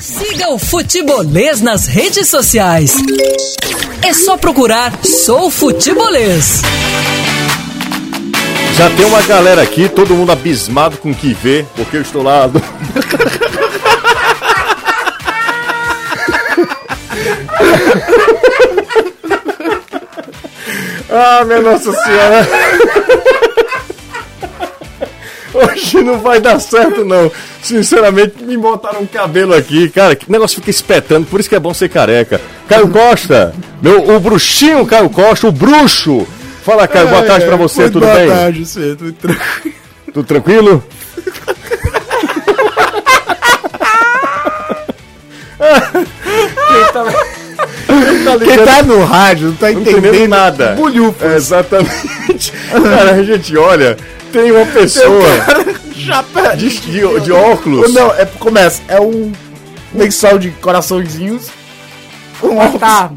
Siga o Futebolês nas redes sociais. É só procurar Sou Futebolês. Já tem uma galera aqui, todo mundo abismado com o que vê, porque eu estou lá. Do... ah, minha Nossa Senhora! Hoje não vai dar certo, não. Sinceramente, me montaram um cabelo aqui, cara. Que negócio fica espetando, por isso que é bom ser careca. Caio Costa, meu, o bruxinho Caio Costa, o bruxo. Fala, Caio, boa tarde pra você, tudo boa bem? Boa tarde, você, tudo tranquilo. Tudo tranquilo? Quem tá... Quem tá no rádio não tá entendendo, entendendo nada. Bulhufas. É, exatamente. Cara, a gente olha, tem uma pessoa Chapéu. de, de, de óculos. Não, é, começa, é um lençol de coraçõezinhos. Um fantasma.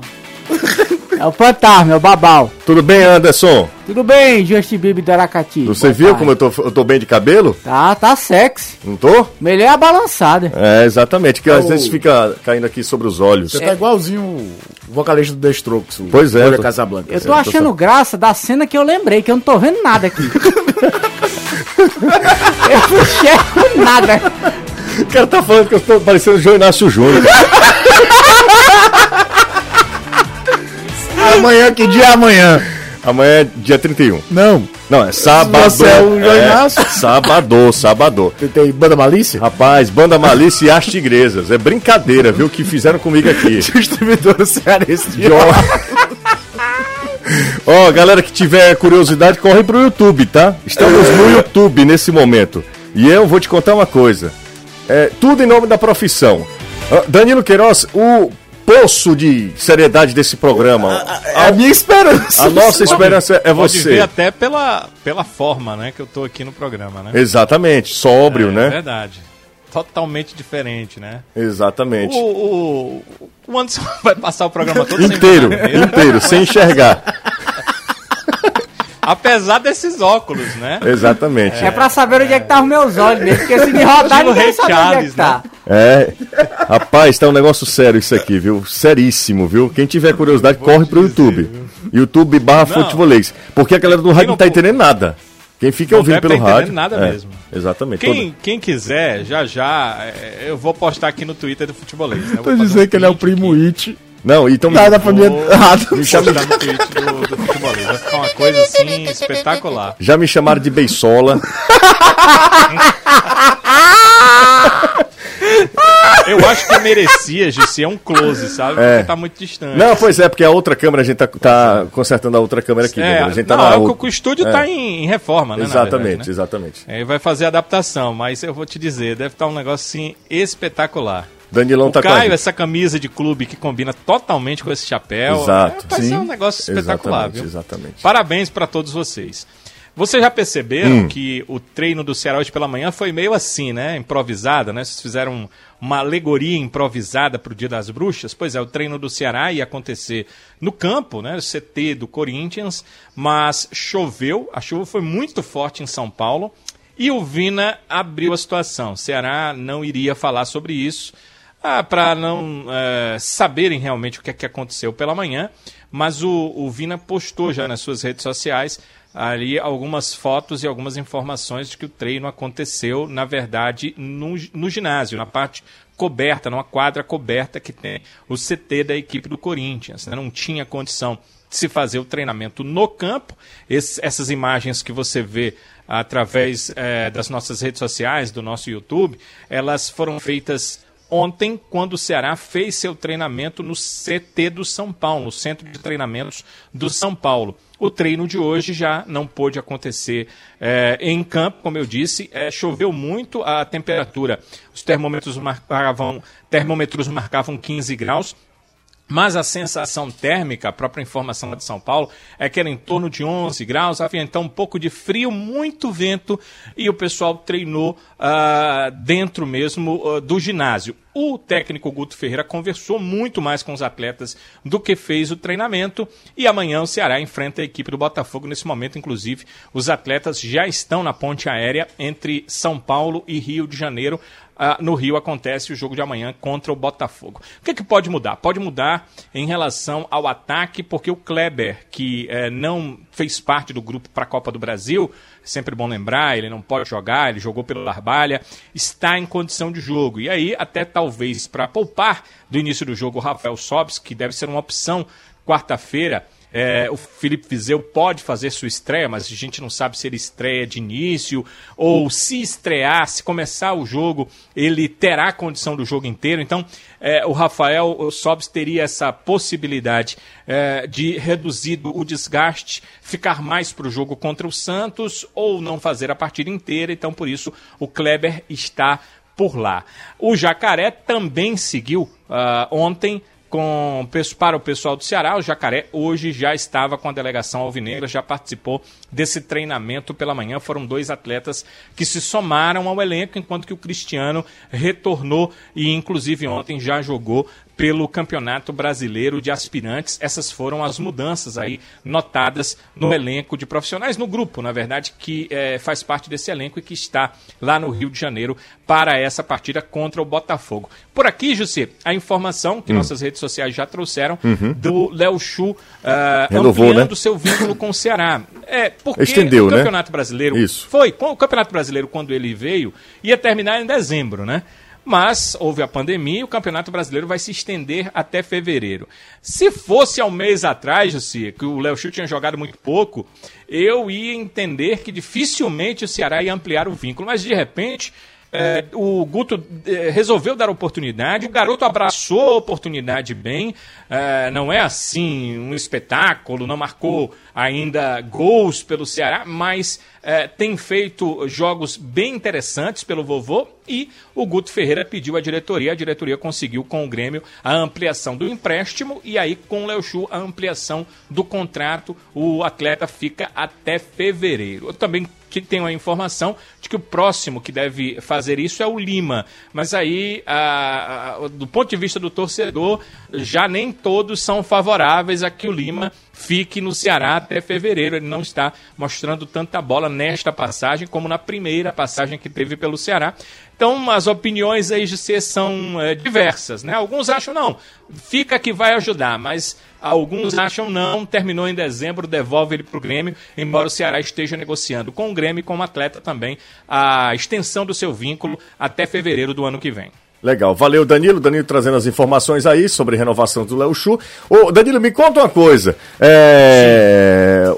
É o fantasma, é o babau. Tudo bem, Anderson? Tudo bem, Justin Bieber do Aracati. Você Boa viu tarde. como eu tô, eu tô bem de cabelo? Tá, tá sexy. Não tô? Melhor é a balançada. É, exatamente, que às Oh. vezes fica caindo aqui sobre os olhos. Você tá igualzinho o vocalista do The Strokes, o Pois é, Olha tô- Casablanca. Eu tô achando graça da cena que eu lembrei, que eu não tô vendo nada aqui. eu não enxergo nada. O cara tá falando que eu tô parecendo o João Inácio Júnior. Amanhã, que dia é amanhã? Amanhã é dia 31. Não. Não, é sábado. Você é o João é, Inácio? Sábado, sábado. Tem, tem banda malícia? Rapaz, Banda Malícia e as Tigresas. É brincadeira, viu? O que fizeram comigo aqui. Distribuidora cearense de Ó, galera que tiver curiosidade, corre pro YouTube, tá? Estamos no YouTube nesse momento. E eu vou te contar uma coisa. É tudo em nome da profissão. Ah, Danilo Queiroz, o poço de seriedade desse programa. É a minha esperança. A nossa esperança é Pode ver você. até pela, pela forma, né, que eu tô aqui no programa, né? Exatamente, sóbrio, É né? verdade. Totalmente diferente, né? Exatamente. O, o, o Anderson vai passar o programa todo sem Inteiro, mesmo. inteiro, sem enxergar. Apesar desses óculos, né? Exatamente. É pra saber onde é que tá os meus olhos mesmo, porque se me rodar, ninguém Ray sabe onde é Charles, que tá. É. Rapaz, tá um negócio sério isso aqui, viu? Seríssimo, viu? Quem tiver curiosidade, corre pro YouTube. YouTube barra Não. futebolês. Porque a galera do rádio não não tá entendendo nada. Quem fica Não ouvindo deve pelo tá rádio. entendendo nada é, mesmo. Exatamente. Quem, quem quiser, já já, é, eu vou postar aqui no Twitter do Futebolês. Né? Eu vou dizendo um que ele é o primo aqui, It. Não, então. Da, da família Vou errada. postar no tweet do, do Futebolês. Vai ficar uma coisa assim espetacular. Já me chamaram de beisola. Eu acho que merecia, Gissi, é um close, sabe? É. Porque tá muito distante. Não, pois é, porque a outra câmera, a gente tá, tá consertando a outra câmera aqui. É, entendeu? a gente tá não, na é o, outra- o estúdio é. tá em, em reforma, né? Exatamente, verdade, né? exatamente. Aí vai fazer adaptação, mas eu vou te dizer, deve estar um negócio assim espetacular. Danilão O tá com Caio, gente. essa camisa de clube que combina totalmente com esse chapéu. Exato. É, vai ser Sim. um negócio espetacular, Exatamente, viu? exatamente. Parabéns para todos vocês. Vocês já perceberam Hum. que o treino do Ceará hoje pela manhã foi meio assim, né? Improvisada, né? Vocês fizeram uma alegoria improvisada para o Dia das Bruxas. Pois é, o treino do Ceará ia acontecer no campo, né? O CT do Corinthians, mas choveu. A chuva foi muito forte em São Paulo e o Vina abriu a situação. O Ceará não iria falar sobre isso ah, para não eh, saberem realmente o que é que aconteceu pela manhã, mas o, o Vina postou já nas suas redes sociais ali algumas fotos e algumas informações de que o treino aconteceu, na verdade, no, no ginásio, na parte coberta, numa quadra coberta que tem o CT da equipe do Corinthians. né? Não tinha condição de se fazer o treinamento no campo. Esse- essas imagens que você vê através eh, das nossas redes sociais, do nosso YouTube, elas foram feitas ontem, quando o Ceará fez seu treinamento no CT do São Paulo, no Centro de Treinamentos do São Paulo. O treino de hoje já não pôde acontecer eh, em campo, como eu disse, eh, choveu muito a temperatura. Os termômetros marcavam, termômetros marcavam 15 graus. Mas a sensação térmica, a própria informação lá de São Paulo, é que era em torno de 11 graus, havia então um pouco de frio, muito vento, e o pessoal treinou ah, dentro mesmo ah, do ginásio. O técnico Guto Ferreira conversou muito mais com os atletas do que fez o treinamento e amanhã o Ceará enfrenta a equipe do Botafogo. Nesse momento, inclusive, os atletas já estão na ponte aérea entre São Paulo e Rio de Janeiro. Ah, no Rio acontece o jogo de amanhã contra o Botafogo. O que, que pode mudar? Pode mudar em relação ao ataque, porque o Kleber, que eh, não fez parte do grupo para a Copa do Brasil, sempre bom lembrar, ele não pode jogar, ele jogou pelo Larbalha, está em condição de jogo. E aí, até talvez para poupar do início do jogo o Rafael Sobis, que deve ser uma opção quarta-feira, é, o Felipe Vizeu pode fazer sua estreia, mas a gente não sabe se ele estreia de início ou se estrear, se começar o jogo, ele terá a condição do jogo inteiro. Então, é, o Rafael Sobis teria essa possibilidade é, de reduzir o desgaste, ficar mais para o jogo contra o Santos ou não fazer a partida inteira. Então, por isso, o Kleber está por lá. O Jacaré também seguiu uh, ontem com, para o pessoal do Ceará. O Jacaré hoje já estava com a delegação alvinegra, já participou desse treinamento pela manhã. Foram dois atletas que se somaram ao elenco, enquanto que o Cristiano retornou e, inclusive, ontem já jogou pelo Campeonato Brasileiro de Aspirantes. Essas foram as mudanças aí notadas no elenco de profissionais, no grupo, na verdade, que é, faz parte desse elenco e que está lá no Rio de Janeiro para essa partida contra o Botafogo. Por aqui, José, a informação que hum. nossas redes sociais já trouxeram uhum. do Léo Chu uh, Renovou, ampliando né? seu vínculo com o Ceará. É, porque Estendeu, o né? Campeonato né? Brasileiro Isso. foi, o Campeonato Brasileiro quando ele veio ia terminar em dezembro, né? Mas houve a pandemia e o Campeonato Brasileiro vai se estender até fevereiro. Se fosse há um mês atrás, que o Léo Chu tinha jogado muito pouco, eu ia entender que dificilmente o Ceará ia ampliar o vínculo. Mas de repente, é, o Guto é, resolveu dar oportunidade, o garoto abraçou a oportunidade bem, é, não é assim um espetáculo, não marcou ainda gols pelo Ceará, mas é, tem feito jogos bem interessantes pelo vovô e o Guto Ferreira pediu à diretoria, a diretoria conseguiu com o Grêmio a ampliação do empréstimo e aí com o Léo Chu a ampliação do contrato, o atleta fica até fevereiro. Eu também tenho a informação de que o próximo que deve fazer isso é o Lima, mas aí, a, a, do ponto de vista do torcedor, já nem todos são favoráveis a que o Lima fique no Ceará até fevereiro. Ele não está mostrando tanta bola nesta passagem como na primeira passagem que teve pelo Ceará. Então, as opiniões aí de ser são é, diversas, né? Alguns acham não, fica que vai ajudar, mas alguns acham não, terminou em dezembro, devolve ele para o Grêmio, embora o Ceará esteja negociando com o Grêmio e com o atleta também a extensão do seu vínculo até fevereiro do ano que vem. Legal, valeu Danilo, Danilo trazendo as informações aí sobre renovação do Léo Chu. Ô, Danilo, me conta uma coisa. É...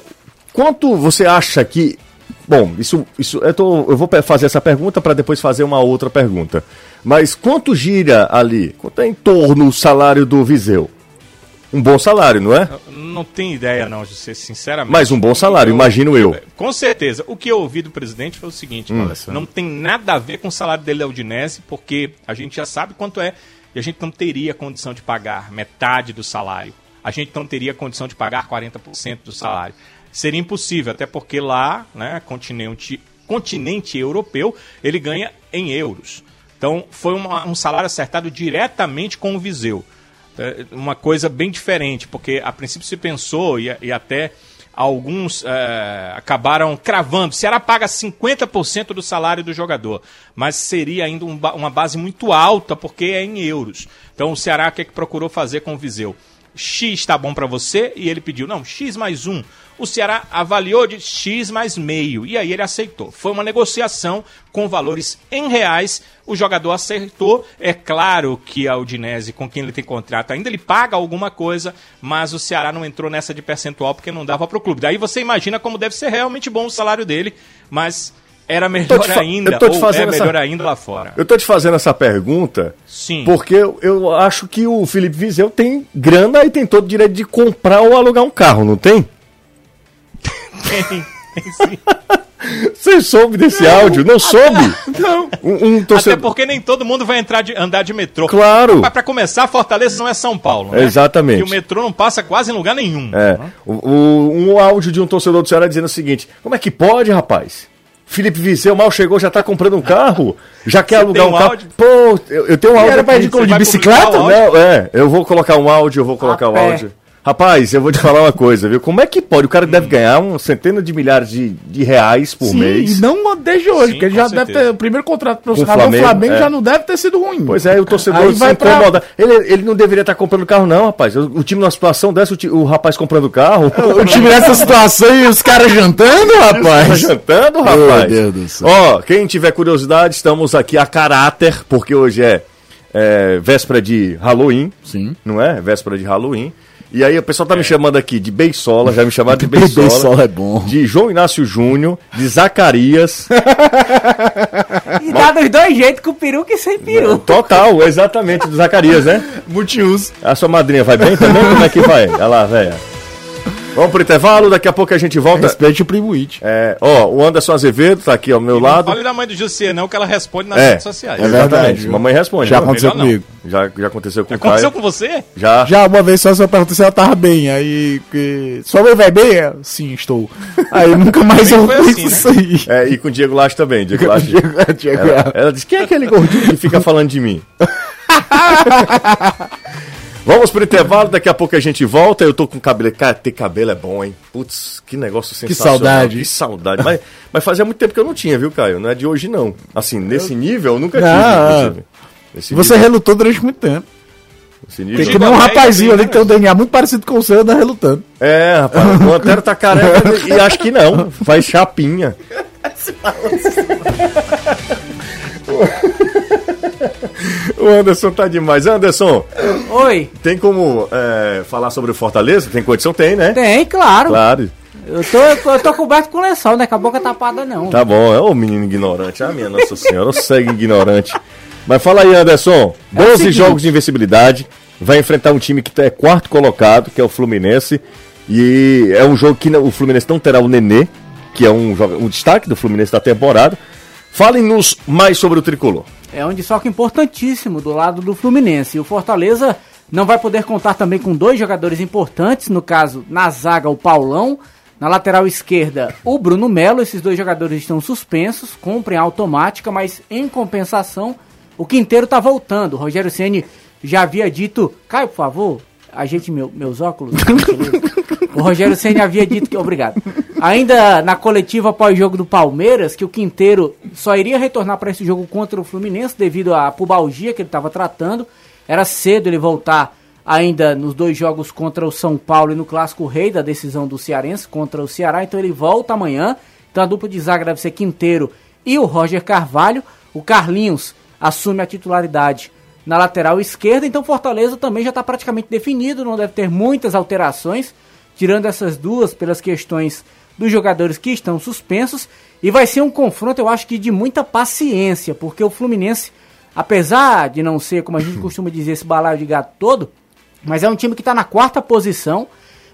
Quanto você acha que. Bom, isso, isso eu, tô, eu vou fazer essa pergunta para depois fazer uma outra pergunta. Mas quanto gira ali? Quanto é em torno o salário do Viseu? Um bom salário, não é? Não tenho ideia, não, José, sinceramente. Mas um bom salário, eu, imagino eu. Com certeza. O que eu ouvi do presidente foi o seguinte: hum. não tem nada a ver com o salário dele da Udinese, porque a gente já sabe quanto é e a gente não teria condição de pagar metade do salário. A gente não teria condição de pagar 40% do salário. Seria impossível, até porque lá, né, continente, continente europeu, ele ganha em euros. Então, foi uma, um salário acertado diretamente com o Viseu. É uma coisa bem diferente, porque a princípio se pensou e, e até alguns é, acabaram cravando. Ceará paga 50% do salário do jogador, mas seria ainda um, uma base muito alta porque é em euros. Então o Ceará o que, é que procurou fazer com o Viseu? X está bom para você e ele pediu, não, X mais um o Ceará avaliou de X mais meio e aí ele aceitou. Foi uma negociação com valores em reais, o jogador aceitou. É claro que a Udinese, com quem ele tem contrato, ainda ele paga alguma coisa, mas o Ceará não entrou nessa de percentual porque não dava para o clube. Daí você imagina como deve ser realmente bom o salário dele, mas era melhor ainda, ou é melhor essa... ainda lá fora? Eu tô te fazendo essa pergunta Sim. porque eu, eu acho que o Felipe Vizeu tem grana e tem todo o direito de comprar ou alugar um carro, não tem? Tem, tem sim. Você soube desse não, áudio? Não soube? Não. Um, um torcedor... Até porque nem todo mundo vai entrar de, andar de metrô. Claro. Para começar, Fortaleza não é São Paulo, né? Exatamente. E o metrô não passa quase em lugar nenhum. É. O, o, um áudio de um torcedor do Ceará dizendo o seguinte: Como é que pode, rapaz? Felipe Viseu mal chegou, já tá comprando um carro? Já quer Você alugar tem um um carro? Pô, eu, eu tenho um áudio. era pra ir de vai bicicleta? Não, é, eu vou colocar um áudio, eu vou colocar o pé. áudio. Rapaz, eu vou te falar uma coisa, viu? Como é que pode? O cara deve ganhar um centena de milhares de, de reais por Sim, mês. e não desde hoje, Sim, porque ele já deve certeza. ter. O primeiro contrato profissional Flamengo, do Flamengo é. já não deve ter sido ruim. Pois é, o torcedor Aí se vai pra- incomoda. Ele, ele não deveria estar comprando carro, não, rapaz. O, o time numa situação dessa, o, ti- o rapaz comprando carro. O time nessa situação e os caras jantando, Tá rapaz. jantando, rapaz. Deus do céu. Ó, quem tiver curiosidade, estamos aqui a caráter, porque hoje é, é véspera de Halloween. Sim. Não é? Véspera de Halloween. E aí o pessoal tá me chamando aqui de Beisola, já me chamaram de Beisola. Beisola é bom. De João Inácio Júnior, de Zacarias. E dá dos dois jeitos, com peruca e sem peruca. Total, exatamente, do Zacarias, né? Multiuso. A sua madrinha vai bem também? Como é que vai? Olha lá, velha. Vamos pro intervalo, daqui a pouco a gente volta. Respeite o primo It. É, ó, o Anderson Azevedo tá aqui ao meu Não lado. fale da mãe do Jussier, não, que ela responde nas É, redes sociais. é verdade, Exatamente. viu? Mamãe responde. Já né? aconteceu melhor não. comigo. Já, já aconteceu com o Aconteceu Caio. com você? Já. Já uma vez só eu perguntei se ela tava bem, aí que. Sua mãe vai bem? É, Sim, estou. Aí nunca mais eu fiz assim, isso aí. É, e com o Diego Laje também. Diego Laje. Diego- Diego- Ela, ela disse: quem é aquele gordinho que fica falando de mim? Vamos pro intervalo, daqui a pouco a gente volta. Eu tô com cabelo. Cara, ter cabelo é bom, hein? Putz, que negócio sensacional. saudade. Que saudade. Mas, mas fazia muito tempo que eu não tinha, viu, Caio? Não é de hoje, não. Assim, nesse nível eu nunca tive, Não. Nesse Você nível, relutou durante muito tempo. nível. Tem que nem um rapazinho ali que tem um DNA muito parecido com o seu, anda relutando. É, rapaz, o Antero tá careca e acho que não. Faz chapinha. O Anderson tá demais. Anderson, Oi. tem como é, falar sobre o Fortaleza? Tem condição? Tem, né? Tem, claro. Claro. Eu, tô, eu, tô, coberto com lençol, né? Com a boca tapada, não. Tá bom, é o menino ignorante. Ah, minha Nossa Senhora, segue ignorante. Mas fala aí, Anderson. 12 seguinte. jogos de invencibilidade. Vai enfrentar um time que é quarto colocado, que é o Fluminense. E é um jogo que o Fluminense não terá o Nenê, que é um, um destaque do Fluminense da temporada. Falem-nos mais sobre o tricolor. É um desfoque importantíssimo do lado do Fluminense. O Fortaleza não vai poder contar também com dois jogadores importantes, no caso, na zaga, o Paulão, na lateral esquerda, o Bruno Melo. Esses dois jogadores estão suspensos, cumprem a automática, mas em compensação, o Quinteiro tá voltando. O Rogério Ceni já havia dito, Caio, por favor, ajeite meu, meus óculos. O Rogério Senna havia dito que. Obrigado. Ainda na coletiva pós-jogo do Palmeiras, que o Quinteiro só iria retornar para esse jogo contra o Fluminense devido à pubalgia que ele estava tratando. Era cedo ele voltar ainda nos dois jogos contra o São Paulo e no Clássico Rei da decisão do Cearense contra o Ceará. Então ele volta amanhã. Então a dupla de zaga deve ser Quinteiro e o Roger Carvalho. O Carlinhos assume a titularidade na lateral esquerda. Então Fortaleza também já está praticamente definido, não deve ter muitas alterações, tirando essas duas pelas questões dos jogadores que estão suspensos. E vai ser um confronto, eu acho que de muita paciência, porque o Fluminense, apesar de não ser, como a gente costuma dizer, esse balaio de gato todo, mas é um time que está na quarta posição,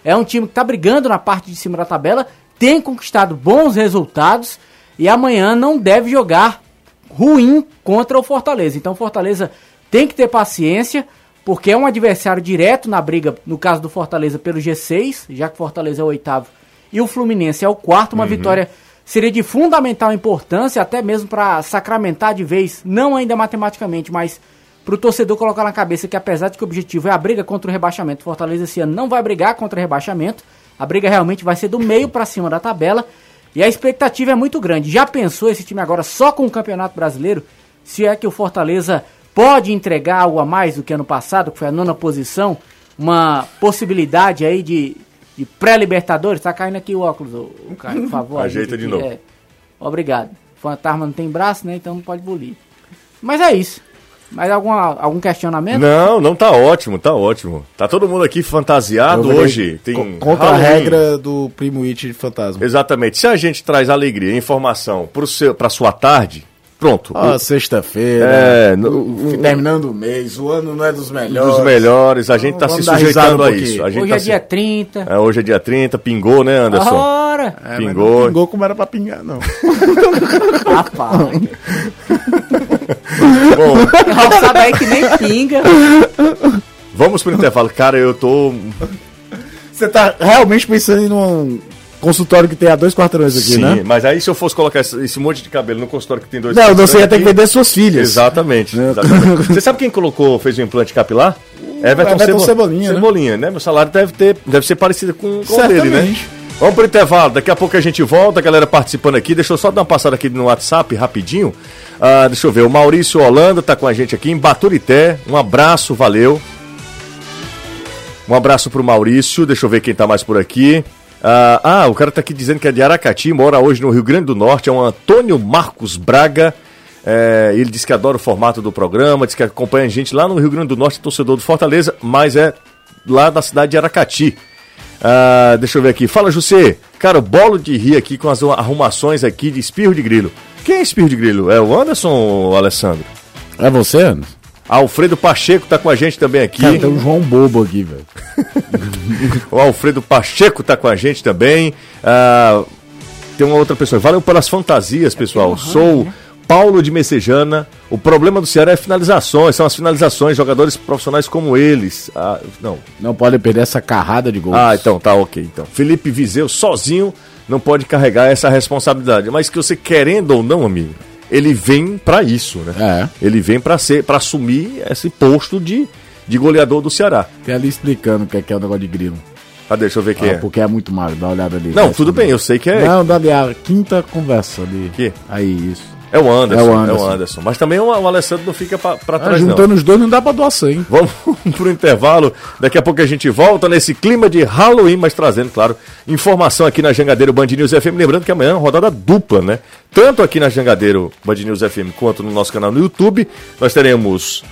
é um time que está brigando na parte de cima da tabela, tem conquistado bons resultados e amanhã não deve jogar ruim contra o Fortaleza. Então o Fortaleza tem que ter paciência, porque é um adversário direto na briga, no caso do Fortaleza, pelo G6, já que o Fortaleza é o oitavo e o Fluminense é o quarto. Uma vitória seria de fundamental importância, até mesmo para sacramentar de vez, não ainda matematicamente, mas para o torcedor colocar na cabeça que apesar de que o objetivo é a briga contra o rebaixamento, Fortaleza esse ano não vai brigar contra o rebaixamento, a briga realmente vai ser do meio para cima da tabela. E a expectativa é muito grande. Já pensou esse time agora só com o Campeonato Brasileiro? Se é que o Fortaleza pode entregar algo a mais do que ano passado, que foi a nona posição, uma possibilidade aí de, de pré-libertadores? Tá caindo aqui o óculos, ô, ô Caio, por favor. Ajeita de aqui. novo. É. Obrigado. Fantasma não tem braço, né? Então não pode bulir. Mas é isso. Mais alguma, algum questionamento? Não, não tá ótimo, tá ótimo. Tá todo mundo aqui fantasiado hoje. Tem co- Contra a regra do primo It de fantasma. Exatamente. Se a gente traz alegria e informação pra sua tarde, pronto. Ó, sexta-feira. É, no- terminando o mês, o ano não é dos melhores. dos melhores, a gente tá Vamos se sujeitando um a isso. A gente Hoje tá é se- dia 30. É, hoje é dia 30, pingou, né, Anderson? Ora! É, Pingou. Não pingou como era pra pingar, não. Rapaz. Bom, Roçada aí que nem pinga. vamos pro intervalo. Cara, eu tô. Você tá realmente pensando em um consultório que tem a dois quarteirões aqui, Sim, né? mas aí se eu fosse colocar esse, monte de cabelo no consultório que tem dois Não, você ia ter que vender suas filhas. Exatamente. Né? exatamente. Você sabe quem colocou, fez o implante capilar? Everton, Everton Cebo- Cebolinha, né? Cebolinha, né? Meu salário deve, ter, deve ser parecido com, com o dele, né? Vamos pro intervalo, daqui a pouco a gente volta, a galera participando aqui. Deixa eu só dar uma passada aqui no WhatsApp rapidinho. Ah, deixa eu ver, o Maurício Holanda tá com a gente aqui em Baturité. Um abraço, valeu. Um abraço pro Maurício, deixa eu ver quem tá mais por aqui. Ah, ah, o cara tá aqui dizendo que é de Aracati, mora hoje no Rio Grande do Norte, é um Antônio Marcos Braga. É, ele disse que adora o formato do programa, diz que acompanha a gente lá no Rio Grande do Norte, torcedor do Fortaleza, mas é lá da cidade de Aracati. Ah, deixa eu ver aqui. Fala, José. Cara, bolo de rir aqui com as arrumações aqui de espirro de grilo. Quem é espirro de grilo? É o Anderson ou o Alessandro? É você, Anderson? Alfredo Pacheco tá com a gente também aqui. Cara, tem um João Bobo aqui, velho. O Alfredo Pacheco tá com a gente também. Ah, tem uma outra pessoa. Valeu pelas fantasias, pessoal. Sou Paulo de Messejana. O problema do Ceará é finalizações. São as finalizações. Jogadores profissionais como eles. Ah, não. Não pode perder essa carrada de gols. Ah, então tá ok. Então. Felipe Vizeu sozinho não pode carregar essa responsabilidade. Mas que você querendo ou não, amigo, ele vem pra isso, né? É. Ele vem pra ser, para assumir esse posto de, de goleador do Ceará. Tem ali explicando o que é, que é o negócio de grilo. Ah, deixa eu ver quem Ah, é. Porque é muito magro, dá uma olhada ali. Não, tudo bem, eu sei que é. Não, dá ali a quinta conversa ali. Que? Aí, isso. É o Anderson, É é o o Anderson. Anderson. Mas também o, o Alessandro não fica pra, pra Ah, trás, não. juntando os dois não dá pra doar 100. Vamos pro intervalo. Daqui a pouco a gente volta nesse clima de Halloween, mas trazendo, claro, informação aqui na Jangadeiro Band News FM. Lembrando que amanhã é uma rodada dupla, né? Tanto aqui na Jangadeiro Band News FM quanto no nosso canal no YouTube. Nós teremos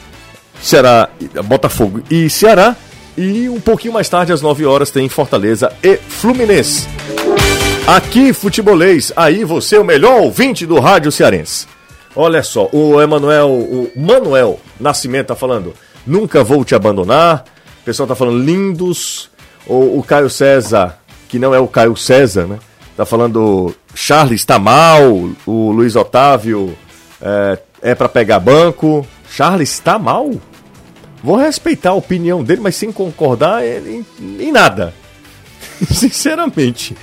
Ceará, Botafogo e Ceará. E um pouquinho mais tarde, às 9 horas, tem Fortaleza e Fluminense. Aqui, futebolês, aí você é o melhor ouvinte do rádio cearense. Olha só, o Emanuel, o Manuel Nascimento tá falando, nunca vou te abandonar. O pessoal tá falando lindos. O, o Caio César, que não é o Caio César, né? Tá falando Charles tá mal, o Luiz Otávio é, é para pegar banco. Charles tá mal? Vou respeitar a opinião dele, mas sem concordar em, em nada. Sinceramente.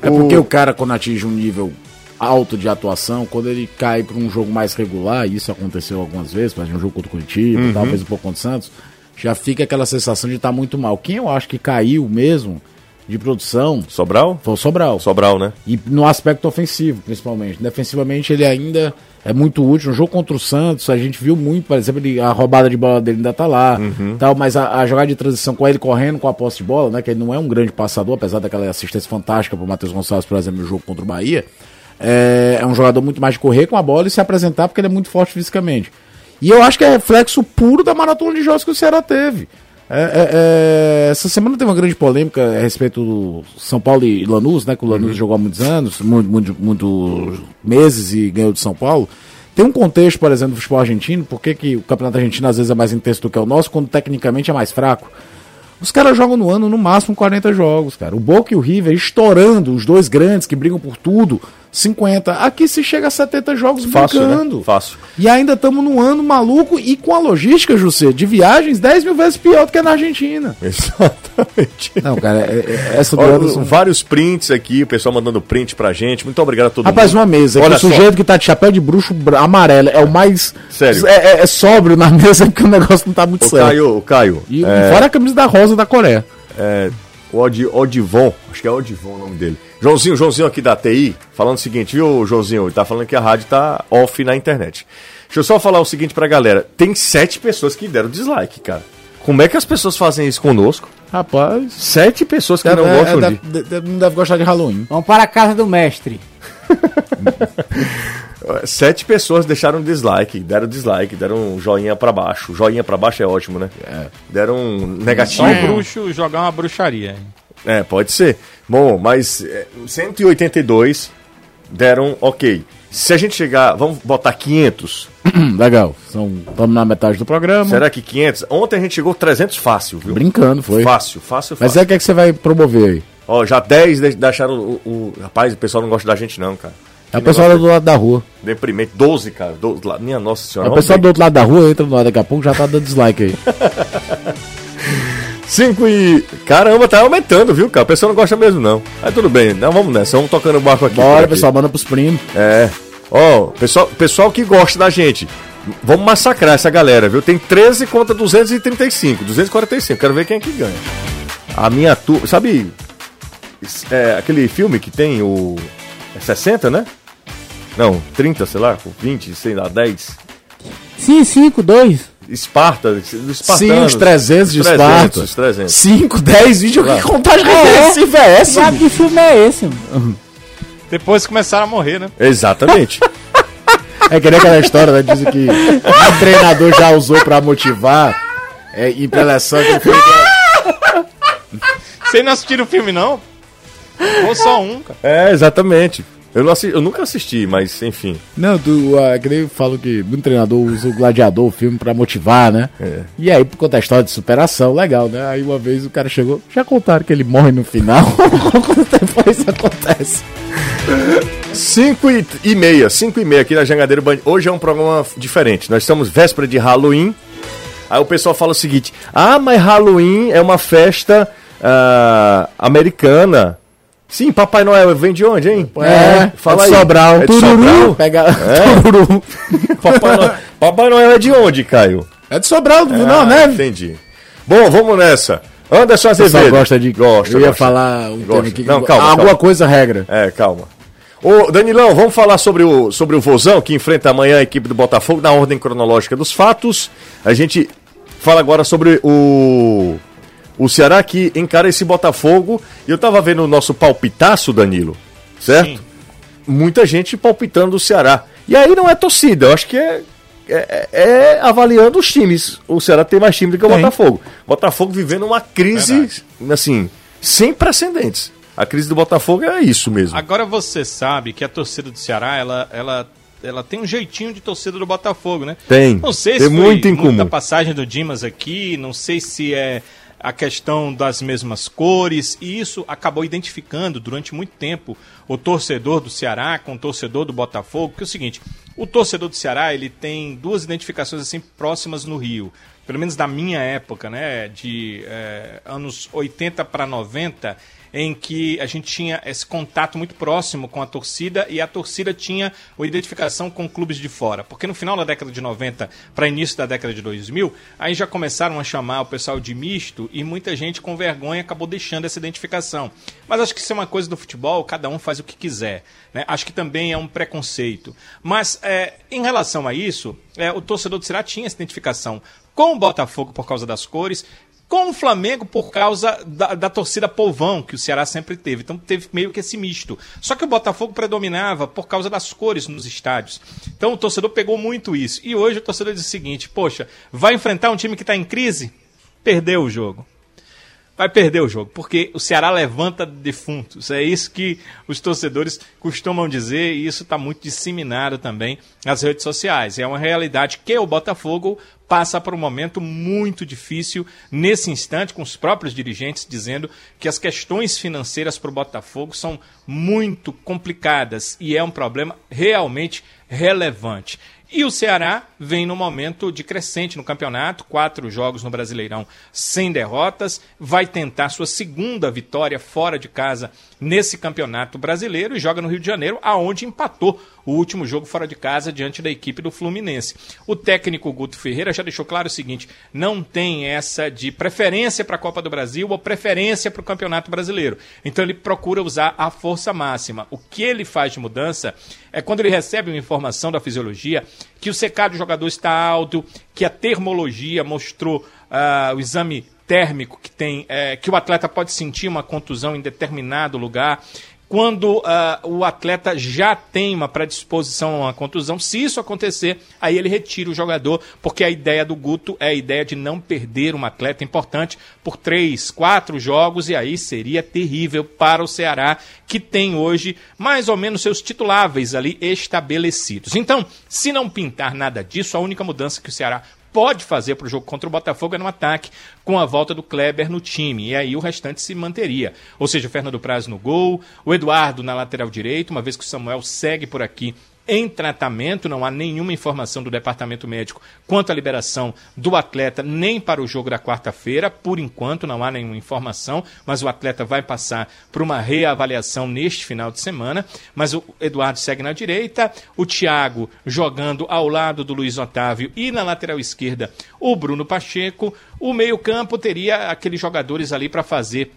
É porque o cara, quando atinge um nível alto de atuação, quando ele cai para um jogo mais regular, e isso aconteceu algumas vezes, exemplo, um jogo contra o Curitiba, talvez um pouco contra o Santos, já fica aquela sensação de estar muito mal. Quem eu acho que caiu mesmo de produção Sobral? foi o Sobral. Sobral, né? E no aspecto ofensivo, principalmente. Defensivamente, ele ainda é muito útil. No jogo contra o Santos, a gente viu muito, por exemplo, ele- a roubada de bola dele ainda tá lá, tal, mas a, a jogada de transição com ele correndo com a posse de bola, né? Que ele não é um grande passador, apesar daquela assistência fantástica pro Matheus Gonçalves, por exemplo, no jogo contra o Bahia. É, é um jogador muito mais de correr com a bola e se apresentar porque ele é muito forte fisicamente. E eu acho que é reflexo puro da maratona de jogos que o Ceará teve. É, é, é, essa semana teve uma grande polêmica a respeito do São Paulo e Lanús, né? Que o Lanús jogou há muitos anos, muito, muito, muitos meses e ganhou de São Paulo. Tem um contexto, por exemplo, do futebol argentino, por que que o campeonato argentino às vezes é mais intenso do que o nosso, quando tecnicamente é mais fraco. Os caras jogam no ano no máximo 40 jogos, cara. O Boca e o River estourando, os dois grandes que brigam por tudo, 50. Aqui se chega a 70 jogos Fácil, brincando. né? Fácil. E ainda estamos num ano maluco e com a logística, José, de viagens 10 mil vezes pior do que na Argentina. Exatamente. Não, cara, é- é- essa do Olha, Anderson. vários prints aqui, o pessoal mandando print pra gente. Muito obrigado a todo Rapaz, mundo. uma mesa. Olha o sujeito que tá de chapéu de bruxo amarelo é o mais. Sério? É, é- é sóbrio na mesa porque o negócio não tá muito O certo. Caio, o Caio, E, é, fora a camisa da rosa da Coreia. é, o Odi- Odivon, acho que é Odivon o nome dele. Joãozinho, Joãozinho aqui da TI, falando o seguinte, viu, Joãozinho? Ele tá falando que a rádio tá off na internet. Deixa eu só falar o seguinte pra galera. Tem sete pessoas que deram dislike, cara. Como é que as pessoas fazem isso conosco? Rapaz. Sete pessoas que não é- gostam é- de... deve- deve- não deve gostar de Halloween. Vamos para a casa do mestre. Sete pessoas deixaram dislike, deram dislike, deram um joinha pra baixo. Joinha pra baixo é ótimo, né? Deram um negativo. Só um bruxo jogar uma bruxaria. É, pode ser. Bom, mas é, 182 deram ok. Se a gente chegar, vamos botar 500. Hum, legal. Estamos na metade do programa. Será que 500? Ontem a gente chegou 300 fácil, viu? Brincando, foi. Fácil, fácil, Mas fácil. é o que, é que você vai promover aí? Ó, já 10 de- deixaram o, o- Rapaz, o pessoal não gosta da gente não, cara. É o pessoal do lado da rua. Deprimente. 12, cara. 12, lá- minha nossa É senhora. o vamos pessoal do outro lado da rua entra no ar daqui a pouco já tá dando dislike aí. 5 e. Caramba, tá aumentando, viu, cara? O pessoal não gosta mesmo, não. Mas tudo bem, não, vamos nessa, vamos tocando o barco aqui. Bora, aqui. pessoal, manda pros primos. É. Ó, pessoal, pessoal que gosta da gente, vamos massacrar essa galera, viu? Tem 13 contra 235, 245. Quero ver quem é que ganha. A minha turma. Sabe. é, aquele filme que tem o. É 60, né? Não, 30, sei lá, 20, sei lá, 10. Sim, 5, 2. Esparta, do Sim, Espartanos. os 300 de Os Esparta. Os 300. 5, 10 vídeos. Lá. Que contagem regressiva é essa? Sabe que filme é esse? mano? Depois começaram a morrer, né? Exatamente. É que nem aquela história, né? Dizem que o treinador já usou pra motivar. É, em preleção que ele fez. Vocês não assistiram o filme, não? Ou só um, cara. é, exatamente. Eu, não assi- eu nunca assisti, mas enfim. Não, do, uh, que nem falam que muito treinador usa o gladiador, o filme, pra motivar, né? É. E aí, por conta da história de superação, legal, né? Aí uma vez o cara chegou, já contaram que ele morre no final? Quanto tempo isso acontece? 5 e, e meia, 5 e meia aqui na Jangadeiro Band. Hoje é um programa diferente. Nós estamos véspera de Halloween. Aí o pessoal fala o seguinte: Ah, mas Halloween é uma festa ah, americana. Sim, Papai Noel vem de onde, hein? fala é de aí. Sobral. É de Tururu. Sobral? Pega... É? Tururu. Papai, Noel, Papai Noel é de onde, Caio? É de Sobral, não, Ah, né? Entendi. Bom, vamos nessa. Anderson Azevedo. gosta de. Gosta, Eu ia gosta. falar um Gosta. termo aqui. Não, calma, Alguma calma. coisa regra. É, calma. Ô, Danilão, vamos falar sobre o, sobre o Vozão, que enfrenta amanhã a equipe do Botafogo, na ordem cronológica dos fatos. A gente fala agora sobre o, o Ceará que encara esse Botafogo. E eu tava vendo o nosso palpitaço, Danilo, certo? Sim. Muita gente palpitando o Ceará. E aí não é torcida, eu acho que é, é, é avaliando os times. O Ceará tem mais time do que o Tem. Botafogo. Botafogo vivendo uma crise, assim, sem precedentes. A crise do Botafogo é isso mesmo. Agora você sabe que a torcida do Ceará, ela, ela, ela tem um jeitinho de torcida do Botafogo, né? Tem. Não sei Tem se muito foi em comum. muita passagem do Dimas aqui, não sei se é a questão das mesmas cores, e isso acabou identificando durante muito tempo o torcedor do Ceará com o torcedor do Botafogo, que é o seguinte, o torcedor do Ceará, ele tem duas identificações assim próximas no Rio, pelo menos da minha época, né, de eh, anos 80 para 90, em que a gente tinha esse contato muito próximo com a torcida e a torcida tinha uma identificação com clubes de fora. Porque no final da década de 90 para início da década de 2000, aí já começaram a chamar o pessoal de misto e muita gente com vergonha acabou deixando essa identificação. Mas acho que isso é uma coisa do futebol, cada um faz o que quiser. Né? Acho que também é um preconceito. Mas é, em relação a isso, é, o torcedor do Ceará tinha essa identificação com o Botafogo por causa das cores, com o Flamengo por causa da, da, torcida povão que o Ceará sempre teve. Então teve meio que esse misto. Só que o Botafogo predominava por causa das cores nos estádios. Então o torcedor pegou muito isso. E hoje o torcedor diz o seguinte: poxa, vai enfrentar um time que está em crise? Perdeu o jogo. Vai perder o jogo, porque o Ceará levanta defuntos. É isso que os torcedores costumam dizer, e isso está muito disseminado também nas redes sociais. É uma realidade que o Botafogo passa por um momento muito difícil nesse instante, com os próprios dirigentes dizendo que as questões financeiras para o Botafogo são muito complicadas e é um problema realmente relevante. E o Ceará vem no momento de crescente no campeonato, quatro jogos no Brasileirão sem derrotas, vai tentar sua segunda vitória fora de casa nesse campeonato brasileiro e joga no Rio de Janeiro, aonde empatou o último jogo fora de casa diante da equipe do Fluminense. O técnico Guto Ferreira já deixou claro o seguinte: não tem essa de preferência para a Copa do Brasil ou preferência para o Campeonato Brasileiro. Então ele procura usar a força máxima. O que ele faz de mudança é quando ele recebe uma informação da fisiologia que o secado do jogador está alto, que a termologia mostrou uh, o exame térmico que tem, é, que o atleta pode sentir uma contusão em determinado lugar. Quando uh, o atleta já tem uma predisposição a uma contusão, se isso acontecer, aí ele retira o jogador, porque a ideia do Guto é a ideia de não perder um atleta importante por três, quatro jogos, e aí seria terrível para o Ceará, que tem hoje mais ou menos seus tituláveis ali estabelecidos. Então, se não pintar nada disso, a única mudança que o Ceará pode fazer para o jogo contra o Botafogo é no ataque, com a volta do Kleber no time. E aí o restante se manteria. Ou seja, o Fernando Praz no gol, o Eduardo na lateral direito, uma vez que o Samuel segue por aqui em tratamento, não há nenhuma informação do departamento médico quanto à liberação do atleta, nem para o jogo da quarta-feira. Por enquanto, não há nenhuma informação, mas o atleta vai passar por uma reavaliação neste final de semana. Mas o Eduardo segue na direita, o Thiago jogando ao lado do Luiz Otávio e na lateral esquerda o Bruno Pacheco. O meio-campo teria aqueles jogadores ali para fazer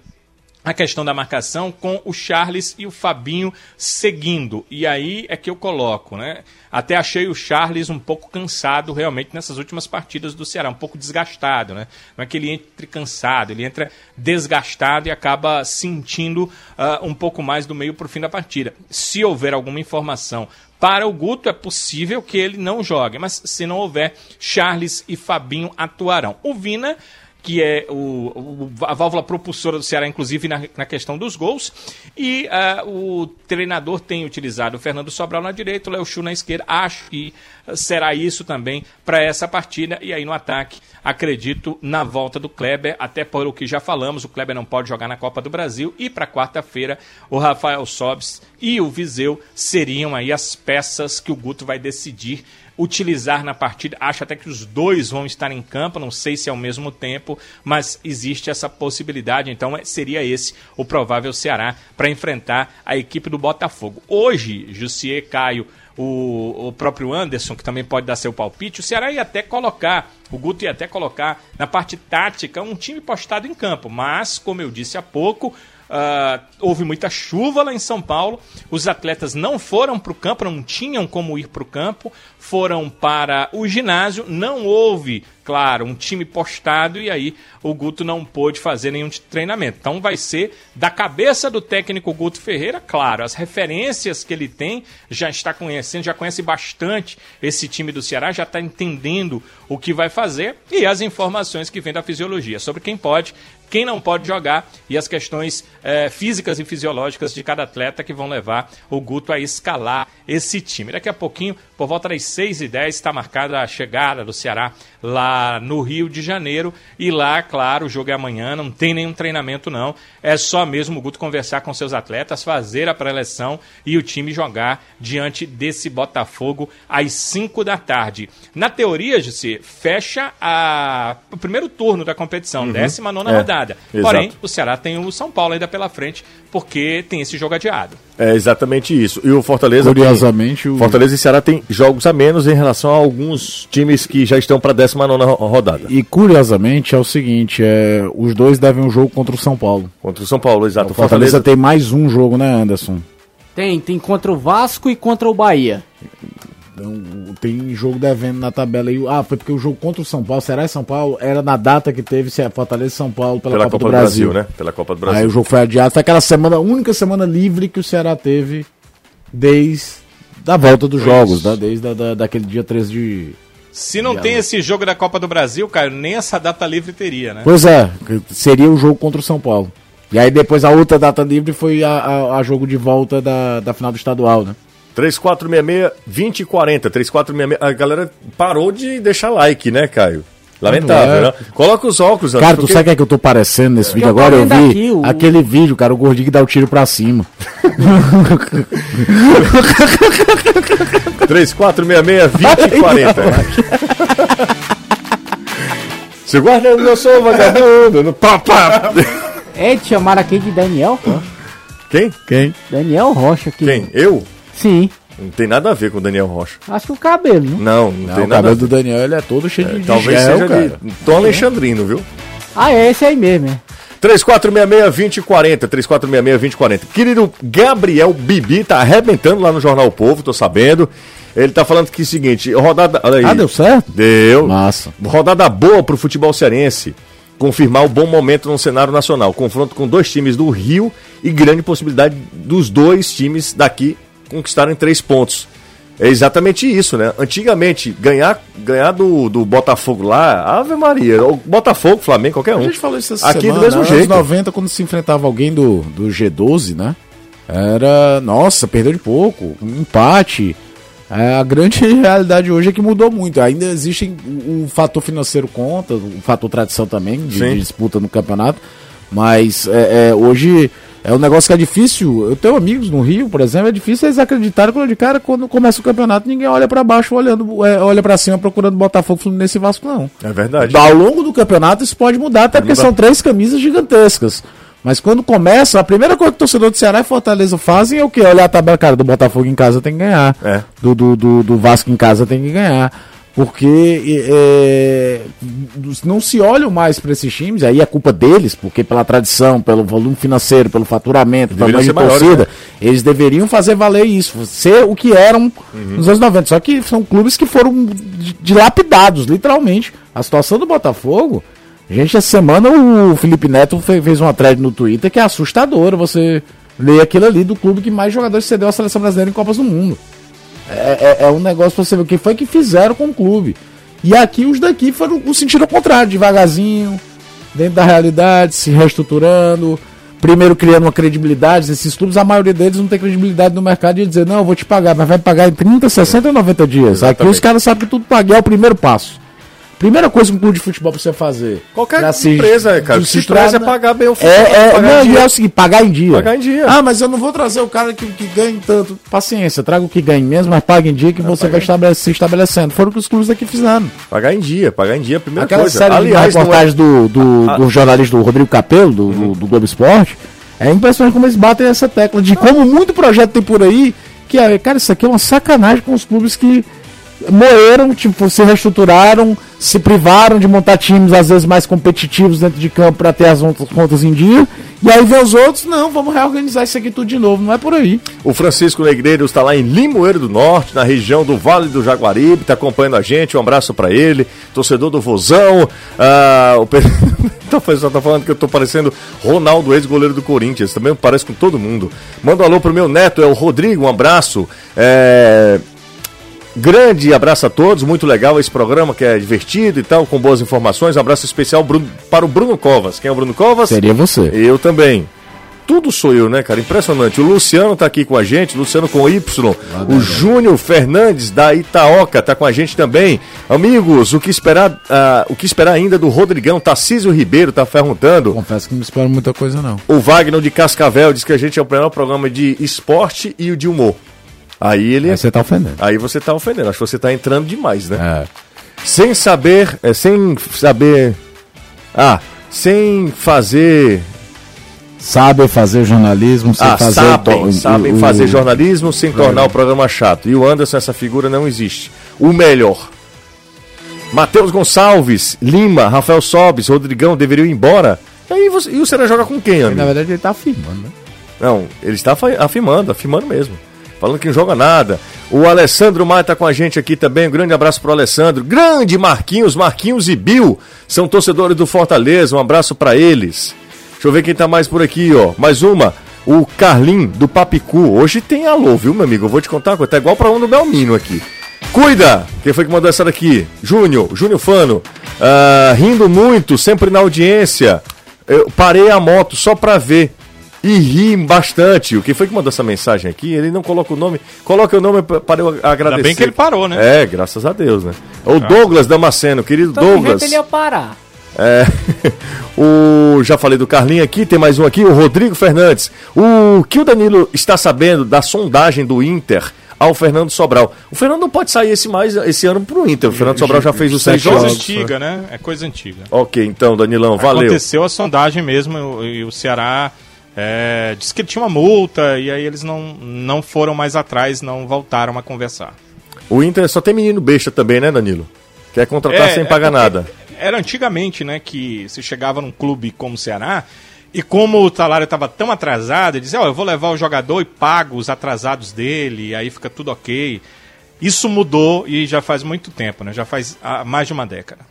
a questão da marcação com o Charles e o Fabinho seguindo. E aí é que eu coloco, né? Até achei o Charles um pouco cansado realmente nessas últimas partidas do Ceará, um pouco desgastado, né? Não é que ele entre cansado, ele entra desgastado e acaba sentindo uh, um pouco mais do meio para o fim da partida. Se houver alguma informação para o Guto, é possível que ele não jogue, mas se não houver, Charles e Fabinho atuarão. O Vina que é o, o, a válvula propulsora do Ceará, inclusive na, na questão dos gols. E uh, o treinador tem utilizado o Fernando Sobral na direita, o Léo Chu na esquerda. Acho que será isso também para essa partida. E aí no ataque, acredito na volta do Kleber, até por o que já falamos, o Kleber não pode jogar na Copa do Brasil. E para quarta-feira, o Rafael Sobes e o Viseu seriam aí as peças que o Guto vai decidir utilizar na partida. Acho até que os dois vão estar em campo, não sei se é ao mesmo tempo, mas existe essa possibilidade. Então é, seria esse o provável Ceará para enfrentar a equipe do Botafogo. Hoje, Jussier, Caio, o, o, próprio Anderson, que também pode dar seu palpite, o Ceará ia até colocar, o Guto ia até colocar na parte tática um time postado em campo, mas, como eu disse há pouco, Uh, houve muita chuva lá em São Paulo. Os atletas não foram para o campo, não tinham como ir para o campo, foram para o ginásio. Não houve, claro, um time postado e aí o Guto não pôde fazer nenhum treinamento. Então vai ser da cabeça do técnico Guto Ferreira, claro, as referências que ele tem, já está conhecendo, já conhece bastante esse time do Ceará, já está entendendo o que vai fazer e as informações que vêm da fisiologia sobre quem pode quem não pode jogar e as questões é, físicas e fisiológicas de cada atleta que vão levar o Guto a escalar esse time. Daqui a pouquinho, por volta das 6 e 10 está marcada a chegada do Ceará lá no Rio de Janeiro. E lá, claro, o jogo é amanhã, não tem nenhum treinamento não. É só mesmo o Guto conversar com seus atletas, fazer a pré-eleção e o time jogar diante desse Botafogo às 5 da tarde. Na teoria, Jussi, fecha a... o primeiro turno da competição, uhum. 19 é, rodada. Porém, o Ceará tem o São Paulo ainda pela frente, porque tem esse jogo adiado. É exatamente isso. E o Fortaleza. Curiosamente, tem... o... Fortaleza e Ceará tem jogos a menos em relação a alguns times que já estão para a 19 rodada. E curiosamente é o seguinte: é, os dois devem um jogo contra o São Paulo. Contra o São Paulo, exato. O Fortaleza, Fortaleza tem mais um jogo, né, Anderson? Tem, tem contra o Vasco e contra o Bahia. Então, tem jogo devendo na tabela aí. Ah, foi porque o jogo contra o São Paulo, será São Paulo? Era na data que teve se Fortaleza e São Paulo pela, pela Copa, Copa, do, Brasil. Brasil. né? Pela Copa do Brasil. Aí o jogo foi adiado. Foi aquela semana, a única semana livre que o Ceará teve desde da volta dos jogos, né? desde da, da, daquele dia 13 de. Se não tem esse jogo da Copa do Brasil, cara, nem essa data livre teria, né? Pois é, seria o jogo contra o São Paulo. E aí depois a outra data livre foi a, a, a jogo de volta da, da final do estadual, né? 3466-2040. 3466. A galera parou de deixar like, né, Caio? Lamentável, é. né? Coloca os óculos. Cara, porque... tu sabe o que é que eu tô parecendo nesse é. vídeo eu agora? Eu vi aqui, o... aquele vídeo, cara, o gordinho que dá o tiro pra cima. 3466-2040. Você guarda eu sou vagabundo, no papá. É, te chamaram aqui de Daniel? Quem? Quem? Daniel Rocha aqui. Quem? Eu? Sim. Não tem nada a ver com o Daniel Rocha. Acho que o cabelo, né? Não, não, não tem nada. O cabelo do Daniel ele é todo cheio é, de Talvez gel, seja cara. de Tom Alexandrino, viu? Ah, é esse aí mesmo, é. 3466-2040, 3466-2040. Querido Gabriel Bibi tá arrebentando lá no Jornal o Povo, tô sabendo. Ele tá falando que é o seguinte, rodada. Olha aí. Ah, deu certo? Deu. Massa. Rodada boa pro futebol cearense. Confirmar o bom momento no cenário nacional. Confronto com dois times do Rio e grande possibilidade dos dois times daqui conquistarem três pontos. É exatamente isso, né? Antigamente, ganhar, ganhar do, do Botafogo lá, Ave Maria, o Botafogo, Flamengo, qualquer um. A gente falou isso essa Aqui semana, do mesmo né? jeito. Nos 90, quando se enfrentava alguém do, do G12, né? Era, nossa, perdeu de pouco, um empate. É, a grande realidade hoje é que mudou muito. Ainda existe o, o fator financeiro conta, o fator tradição também, de, de disputa no campeonato. Mas é, é, hoje É um negócio que é difícil. Eu tenho amigos no Rio, por exemplo, é difícil eles acreditarem quando de cara quando começa o campeonato, ninguém olha para baixo olhando, é, olha para cima procurando Botafogo, Fluminense e Vasco não. É verdade. Ao longo do campeonato isso pode mudar, até Pode porque mudar. são três camisas gigantescas. Mas quando começa, a primeira coisa que o torcedor do Ceará e Fortaleza fazem é o quê? Olhar a tabela, cara, do Botafogo em casa tem que ganhar. É. Do, do, do, do Vasco em casa tem que ganhar. Porque é, não se olham mais para esses times, aí é culpa deles, porque pela tradição, pelo volume financeiro, pelo faturamento, pelo tamanho de maiores, torcida, eles deveriam fazer valer isso, ser o que eram nos anos 90. Só que são clubes que foram di- dilapidados, literalmente. A situação do Botafogo, gente, essa semana o Felipe Neto fe- fez uma thread no Twitter que é assustadora. Você lê aquilo ali do clube que mais jogadores cedeu à seleção brasileira em Copas do Mundo. É, é- é um negócio pra você ver o que foi que fizeram com o clube. E aqui os daqui foram o sentido contrário, devagarzinho, dentro da realidade, se reestruturando, primeiro criando uma credibilidade. Esses clubes, a maioria deles não tem credibilidade no mercado de dizer, não, eu vou te pagar, mas vai pagar em 30, 60 ou 90 dias. Aqui Exatamente. os caras sabem que tudo pagar é o primeiro passo. Primeira coisa que um clube de futebol precisa fazer. Qualquer empresa, cara, se traz é né? pagar bem o É, funcionário, é, pagar não, e é o seguinte, pagar em dia. Pagar em dia. Ah, mas eu não vou trazer o cara que, que ganhe tanto. Paciência, traga o que ganhe mesmo, mas pague em dia que você vai estabele- se estabelecendo. Foram o que os clubes aqui fizeram. Pagar em dia, pagar em dia, é primeira Aquela coisa. série Aliás, de não é- do, do, Ah. do jornalista do Rodrigo Capello, do, do, do Globo Esporte, é impressionante como eles batem essa tecla de como muito projeto tem por aí, que é, cara, isso aqui é uma sacanagem com os clubes que moeram, tipo, se reestruturaram, se privaram de montar times às vezes mais competitivos dentro de campo para ter as contas em dia. E aí vem os outros, não, vamos reorganizar isso aqui tudo de novo, não é por aí. O Francisco Negreiros está lá em Limoeiro do Norte, na região do Vale do Jaguaribe, está acompanhando a gente. Um abraço para ele, torcedor do Vozão. Ah, o pe- o pessoal tá falando que eu tô parecendo Ronaldo, ex-goleiro do Corinthians. Também parece com todo mundo. Manda um alô pro meu neto, é o Rodrigo. Um abraço. É... Grande abraço a todos, muito legal esse programa que é divertido e tal, com boas informações. Um abraço especial Bruno- para o Bruno Covas. Quem é o Bruno Covas? Seria você. Eu também. Tudo sou eu, né, cara? Impressionante. O Luciano tá aqui com a gente, Luciano com Y. O Júnior Fernandes da Itaoca tá com a gente também. Amigos, o que esperar, ah, o que esperar ainda do Rodrigão? Tarcísio Ribeiro tá perguntando. Confesso que não espero muita coisa, não. O Wagner de Cascavel diz que a gente é o melhor programa de esporte e o de humor. Aí ele. Aí você tá ofendendo. Aí você tá ofendendo. Acho que você tá entrando demais, né? É. Sem saber. É, sem saber. Ah, sem fazer. Sabem fazer jornalismo, sem Ah, fazer sabem, o- sabem o- fazer o- jornalismo sem tornar o programa chato. E o Anderson, essa figura não existe. O melhor. Matheus Gonçalves, Lima, Rafael Sobes, Rodrigão deveriam ir embora. E aí você, e o Será joga com quem, amigo? Na verdade, ele tá afirmando, né? Não, ele está afirmando, afirmando mesmo. Falando que não joga nada. O Alessandro Maia tá com a gente aqui também. Um grande abraço pro Alessandro. Grande Marquinhos, Marquinhos e Bill são torcedores do Fortaleza. Um abraço para eles. Deixa eu ver quem tá mais por aqui, ó. Mais uma. O Carlin do Papicu. Hoje tem alô, viu, meu amigo? Eu vou te contar. Tá igual pra um do Belmino aqui. Cuida! Quem foi que mandou essa daqui? Júnior, Júnior Fano. Ah, rindo muito, sempre na audiência. Eu parei a moto só pra ver. E ri bastante. O que foi que mandou essa mensagem aqui? Ele não coloca o nome. Coloca o nome pa- para eu agradecer. Ainda bem que ele parou, né? Ah. É, graças a Deus, né? O Douglas Damasceno, querido Todo Douglas. ele ia parar. É, o, já falei do Carlinho aqui, tem mais um aqui, o Rodrigo Fernandes. O que o Danilo está sabendo da sondagem do Inter ao Fernando Sobral? O Fernando não pode sair esse, mais, esse ano pro Inter. O Fernando Sobral já fez os sete seis Coisa jogos. antiga, né? É coisa antiga. Ok, então, Danilão, valeu. Aconteceu a sondagem mesmo e o Ceará é, disse que ele tinha uma multa e aí eles não, não foram mais atrás, não voltaram a conversar. O Inter só tem menino besta também, né, Danilo? Quer contratar sem pagar porque nada. Era antigamente, né, que se chegava num clube como o Ceará e como o salário estava tão atrasado, ele dizia, ó, eu vou levar o jogador e pago os atrasados dele, e aí fica tudo ok. Isso mudou e já faz muito tempo, né? Já faz mais de uma década.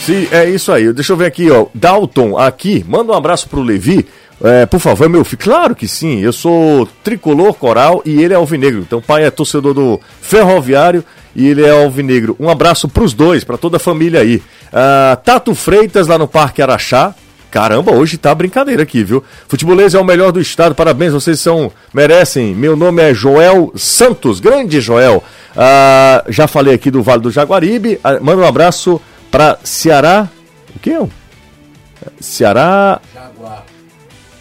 Sim, é isso aí. Deixa eu ver aqui, ó. Dalton, aqui, manda um abraço pro Levi. É, por favor, meu filho. Claro que sim. Eu sou tricolor coral e ele é alvinegro. Então, pai é torcedor do Ferroviário e ele é alvinegro. Um abraço pros dois, pra toda a família aí. Ah, Tato Freitas, lá no Parque Araxá. Caramba, hoje tá brincadeira aqui, viu? Futebolês é o melhor do estado, parabéns, vocês são, merecem. Meu nome é Joel Santos, grande Joel. Ah, já falei aqui do Vale do Jaguaribe. Ah, manda um abraço pra Ceará. O que é? Ceará.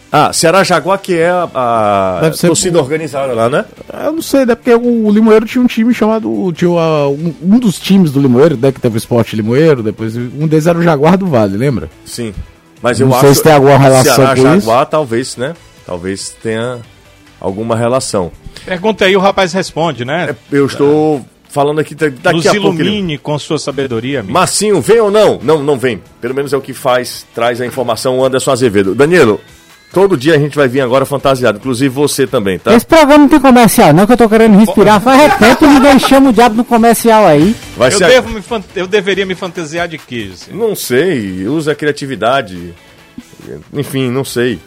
Ah, Ceará Jaguar, que é a, a torcida organizada lá, né? Eu não sei, né? Porque o, Limoeiro tinha um time chamado. Tinha uma- um, um dos times do Limoeiro, né? Que teve o Esporte Limoeiro, depois um deles era o Jaguar do Vale, lembra? Sim. Mas eu Não acho sei se tem alguma relação Ceará com Jaguar, talvez, né? Talvez tenha alguma relação. Pergunta aí, o rapaz responde, né? Eu estou falando aqui da- daqui Nos a pouco. ele- ilumine com sua sabedoria, amigo. Massinho, vem ou não? Não, não vem. Pelo menos é o que faz, traz a informação o Anderson Azevedo. Danilo, todo dia a gente vai vir agora fantasiado, inclusive você também, tá? Esse programa não tem comercial, não, que eu tô querendo respirar. Faz tempo e ninguém chama o diabo no comercial aí. Vai Eu, ser. devo me fan- eu deveria me fantasiar de quê, José? Não sei, usa a criatividade. Enfim, não sei.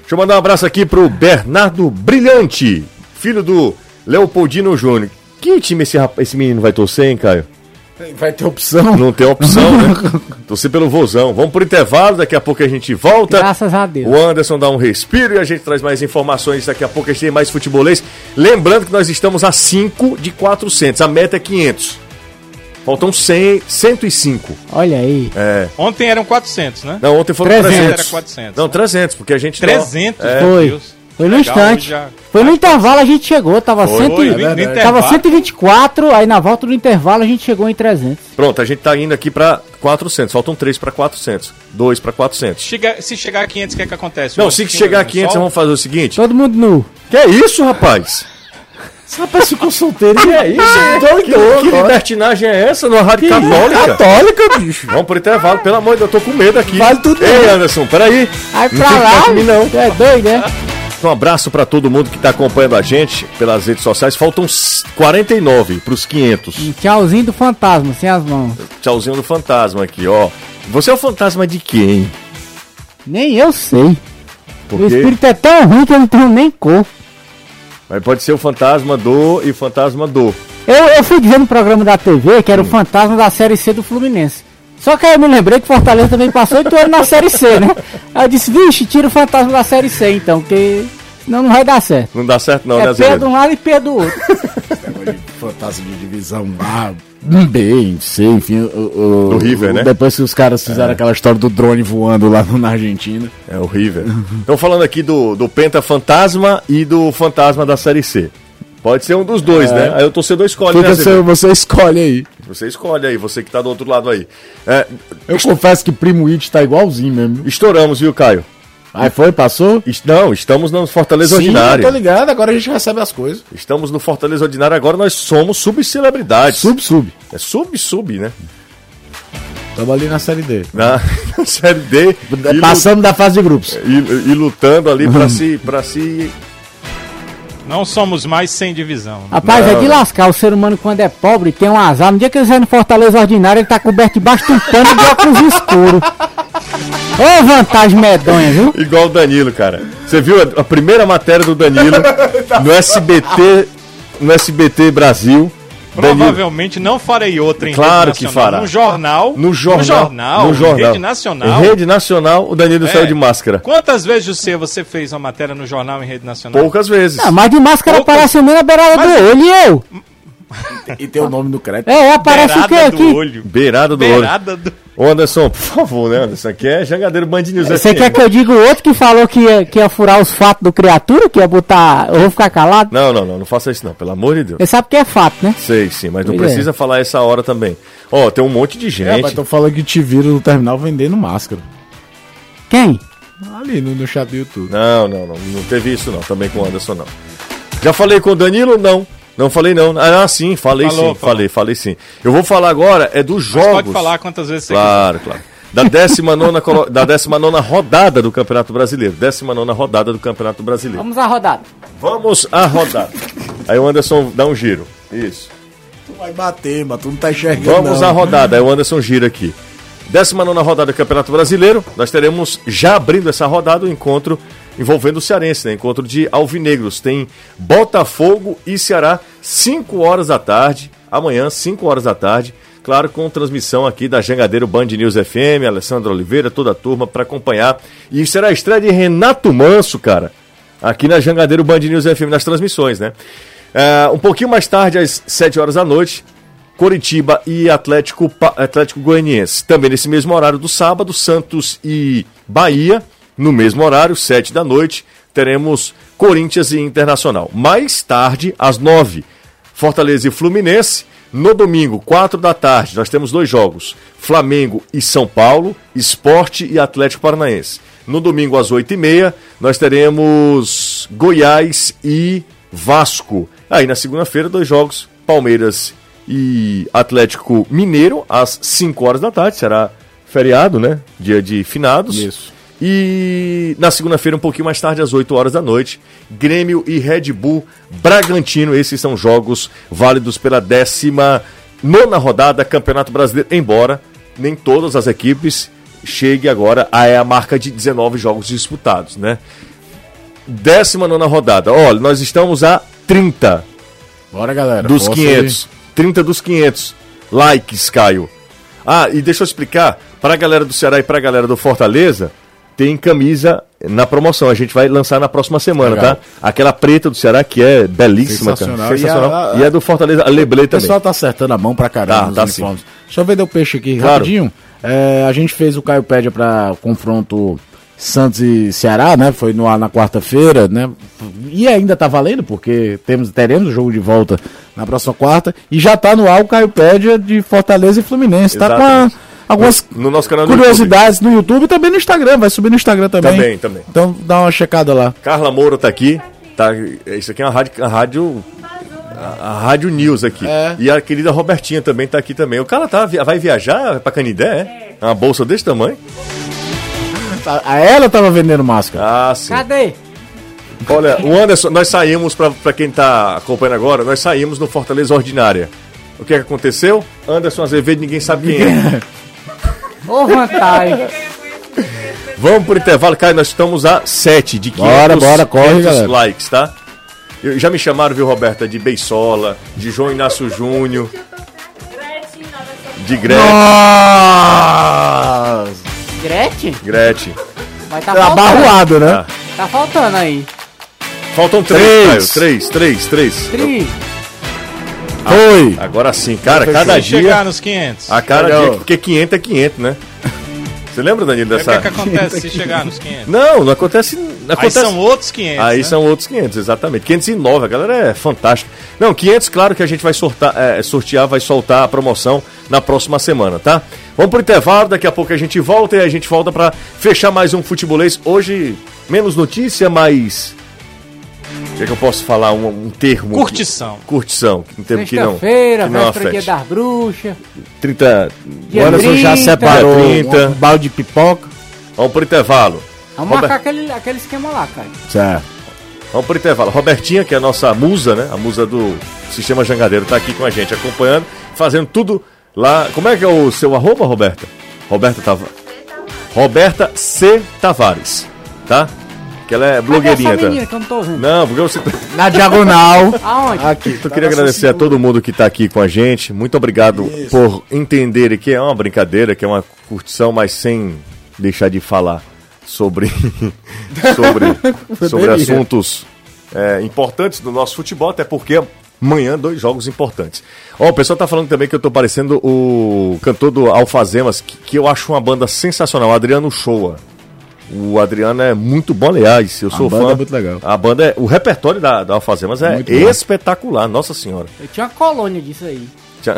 Deixa eu mandar um abraço aqui pro Bernardo Brilhante, filho do Leopoldino Júnior. Que time esse, rap- esse menino vai torcer, hein, Caio? Vai ter opção. Não tem opção, né? Torcer pelo vozão. Vamos pro intervalo, daqui a pouco a gente volta. Graças a Deus. O Anderson dá um respiro e a gente traz mais informações. Daqui a pouco a gente tem mais futebolês. Lembrando que nós estamos a 5 de 400. A meta é 500. Faltam 100, 105. Olha aí. É. Ontem eram 400, né? Não, ontem foram 300. 300. Era 400. Não, 300, porque a gente... 300, É. meu Foi. Deus. Foi no Legal, instante. já- Foi no intervalo a gente chegou, tava, Foi, cento, Foi, e- verdade. intervalo. tava 124, aí na volta do intervalo a gente chegou em 300. Pronto, a gente tá indo aqui pra 400. Faltam 3 pra 400. 2 pra 400. Chega- se chegar a 500, o que é que acontece? Não, se chegar a time 500, sol? vamos fazer o seguinte. Todo mundo nu. Que é isso, rapaz? Esse rapaz ficou solteiro. Que é isso? que, que libertinagem é essa numa rádio católica? Católica, bicho. Vamos pro intervalo, pelo amor de Deus, eu tô com medo aqui. Vale tudo Ei, Anderson, peraí. Aí Não pra lá, não. tu é doido, né? Um abraço pra todo mundo que tá acompanhando a gente pelas redes sociais. Faltam s- 49 pros 500. Um tchauzinho do fantasma, sem as mãos. Tchauzinho do fantasma aqui, ó. Você é o fantasma de quem? Nem eu sei. O espírito é tão ruim que eu não tenho nem cor. Mas pode ser o fantasma do e fantasma do. Eu, eu fui dizer no programa da TV que era o fantasma da Série C do Fluminense. Só que aí eu me lembrei que Fortaleza também passou oito anos na Série C, né? Aí eu disse, vixe, tira o fantasma da Série C então, porque senão não vai dar certo. Não dá certo não, né, é P de um lado e P do outro. Fantasma de divisão A, B, C, enfim. O, o- Do River, o- né? Depois que os caras fizeram aquela história do drone voando lá na Argentina. É horrível. Estão falando aqui do, do Penta Fantasma e do Fantasma da Série C. Pode ser um dos dois, né? Aí o torcedor escolhe, né, Fica você, Azevedo? você escolhe aí. Você escolhe aí, você que tá do outro lado aí. É, Eu confesso que Primo It tá igualzinho mesmo. estouramos, viu, Caio? Aí foi, passou? Est- Não, estamos no Fortaleza Sim, eu Ordinário. tô ligado, agora a gente recebe as coisas. Estamos no Fortaleza Ordinário, agora nós somos subcelebridades. Sub, sub. É sub-sub, né? Tamo ali na série D. Na, na Série D. Passando da fase de grupos. E, e lutando ali pra se, pra se. Não somos mais sem divisão. Rapaz, Não, é de lascar. O ser humano, quando é pobre, tem um azar. No dia que ele sai no Fortaleza Ordinário, ele tá coberto debaixo de um pano de óculos escuros. Ô, vantagem medonha, viu? Igual o Danilo, cara. Você viu a, a primeira matéria do Danilo no SBT, no SBT Brasil. Danilo, Provavelmente não farei outra em Claro rede que fará. No jornal. no jornal, No jornal. no jornal. Em rede nacional. Em rede nacional, o Danilo É. saiu de máscara. Quantas vezes, José, você fez uma matéria no jornal em rede nacional? Poucas vezes. Ah, mas de máscara Poucas- aparece o meu na beirada Mas- do olho e eu. E tem o nome do crédito. É, aparece o quê Beirada do aqui? olho. Beirada do olho. Beirada do... Ô Anderson, por favor, né, Anderson? Aqui é Jangadeiro Band News Você quer que eu diga o outro que falou que ia, que ia furar os fatos do criatura, que ia botar. Eu vou ficar calado? Não, não, não, não faça isso não, pelo amor de Deus. Você sabe que é fato, né? Sei, sim, mas não Pois é. precisa falar essa hora também. Ó, tem um monte de É, gente. mas tô falando que te viram no terminal vendendo máscara. Quem? Ali no, no chat do YouTube. Não, não, não, não teve isso não, também com o Anderson não. Já falei com o Danilo? Não. Não falei não. Ah, sim, falei Falou, sim, falou. falei, falei sim. Eu vou falar agora é dos Mas jogos. pode falar quantas vezes você Claro, claro. Da 19 colo- da 19 rodada do Campeonato Brasileiro. 19 rodada do Campeonato Brasileiro. Vamos à rodada. Vamos à rodada. Aí o Anderson dá um giro. Isso. Tu vai bater, mas tu não tá enxergando. Vamos à rodada. Aí o Anderson gira aqui. 19 rodada do Campeonato Brasileiro. Nós teremos, já abrindo essa rodada, o encontro envolvendo o Cearense, né? Encontro de Alvinegros. Tem Botafogo e Ceará, 5 horas da tarde. Amanhã, 5 horas da tarde. Claro, com transmissão aqui da Jangadeiro Band News FM, Alessandro Oliveira, toda a turma para acompanhar. E será a estreia de Renato Manso, cara, aqui na Jangadeiro Band News FM, nas transmissões, né? É, um pouquinho mais tarde, às 7 horas da noite, Coritiba e Atlético, Atlético Goianiense. Também nesse mesmo horário do sábado, Santos e Bahia, no mesmo horário, 7 da noite, teremos Corinthians e Internacional. Mais tarde, às 9, Fortaleza e Fluminense. No domingo, 4 da tarde, nós temos dois jogos: Flamengo e São Paulo, Esporte e Atlético Paranaense. No domingo, às 8h30, nós teremos Goiás e Vasco. Aí na segunda-feira, dois jogos: Palmeiras e Atlético Mineiro, às 5 horas da tarde. Será feriado, né? Dia de finados. Isso. E na segunda-feira, um pouquinho mais tarde, às 8 horas da noite, Grêmio e Red Bull Bragantino. Esses são jogos válidos pela décima nona rodada Campeonato Brasileiro. Embora nem todas as equipes cheguem agora a, a marca de 19 jogos disputados, né? Décima nona rodada. Olha, nós estamos a 30 Bora, galera. dos Força 500. 30 dos 500 likes, Caio. Ah, e deixa eu explicar, para a galera do Ceará e para a galera do Fortaleza, tem camisa na promoção. A gente vai lançar na próxima semana, Legal. tá? Aquela preta do Ceará que é belíssima, Sensacional. cara. Sensacional. E a- E, é do Fortaleza, a Leblé O também. pessoal tá acertando a mão pra caramba Tá, tá uniformes. Deixa eu vender o peixe aqui Claro. rapidinho. É, a gente fez o Caio Pédia pra confronto Santos e Ceará, né? Foi no ar na quarta-feira, né? E ainda tá valendo, porque temos, teremos o jogo de volta na próxima quarta. E já tá no ar o Caio Pédia de Fortaleza e Fluminense. Tá com a- Exatamente. Algumas No nosso canal curiosidades no YouTube e também no Instagram. Vai subir no Instagram também. Também, também. Então dá uma checada lá. Carla Moura tá aqui. Tá, isso aqui é uma rádio, a rádio, a, a rádio News aqui. É. E a querida Robertinha também tá aqui também. O cara tá, vai viajar pra Canidé, é? Uma bolsa desse tamanho? A ela tava vendendo máscara. Ah, sim. Cadê? Olha, o Anderson, nós saímos, pra, pra quem tá acompanhando agora, nós saímos no Fortaleza Ordinária. O que, é que aconteceu? Anderson Azevedo, ninguém sabe quem é. Ô, vantagem. Vamos pro intervalo, Caio, nós estamos a 7 de 500, Bora, bora, corre, 500 galera. likes, tá? Eu- já me chamaram, viu, Roberta, de Beisola, de João Inácio Júnior, de Gretchen. Nossa! Gretchen? Gretchen. Vai tá Tá faltando. abarroado, né? Ah. Tá faltando aí. Faltam três, Três. Caio. Três, três, três. Tri. Foi! Agora sim, cara, Fechou. cada dia. chegar nos 500. A cada Legal. dia. Porque 500 é 500, né? Você lembra, Danilo, O que, dessa. é que acontece se chegar nos 500? Não, não acontece. Não Aí acontece... são outros 500. Aí né? são outros 500, exatamente. 509, a galera é fantástica. Não, 500, claro que a gente vai sortar, é, sortear, vai soltar a promoção na próxima semana, tá? Vamos pro intervalo, daqui a pouco a gente volta e a gente volta pra fechar mais um futebolês. Hoje, menos notícia, mais. O que, é que eu posso falar? Um, um termo. Curtição. Curtição, um termo que não. Sexta-feira, que não dia afete. das bruxas. 30. Dia O Anderson já 30. separou Dia 30. um balde de pipoca. Vamos pro intervalo. Vamos Robert- marcar aquele, aquele esquema lá, cara. Certo. Vamos pro intervalo. Robertinha, que é a nossa musa, né? A musa do Sistema Jangadeiro, tá aqui com a gente, acompanhando, fazendo tudo lá. Como é que é o seu arroba, Roberta? Roberta Tavares. Roberta C. Tavares, tá? Que ela é Cadê blogueirinha, essa tá? menina que eu não tô vendo? Não, porque você. Na diagonal. Aonde? Aqui. Eu queria agradecer a todo mundo que está aqui com a gente. Muito obrigado por entenderem que é uma brincadeira, que é uma curtição, mas sem deixar de falar sobre sobre, sobre assuntos é, importantes do nosso futebol, até porque amanhã dois jogos importantes. Ó, o pessoal tá falando também que eu tô parecendo o cantor do Alfazemas, que, que eu acho uma banda sensacional, Adriano Shoa. O Adriano é muito bom, aliás. Eu sou banda fã. é muito legal. A banda é. O repertório da, da Alfazemas é Muito bom. espetacular, nossa senhora. Eu tinha uma colônia disso aí. Tchau.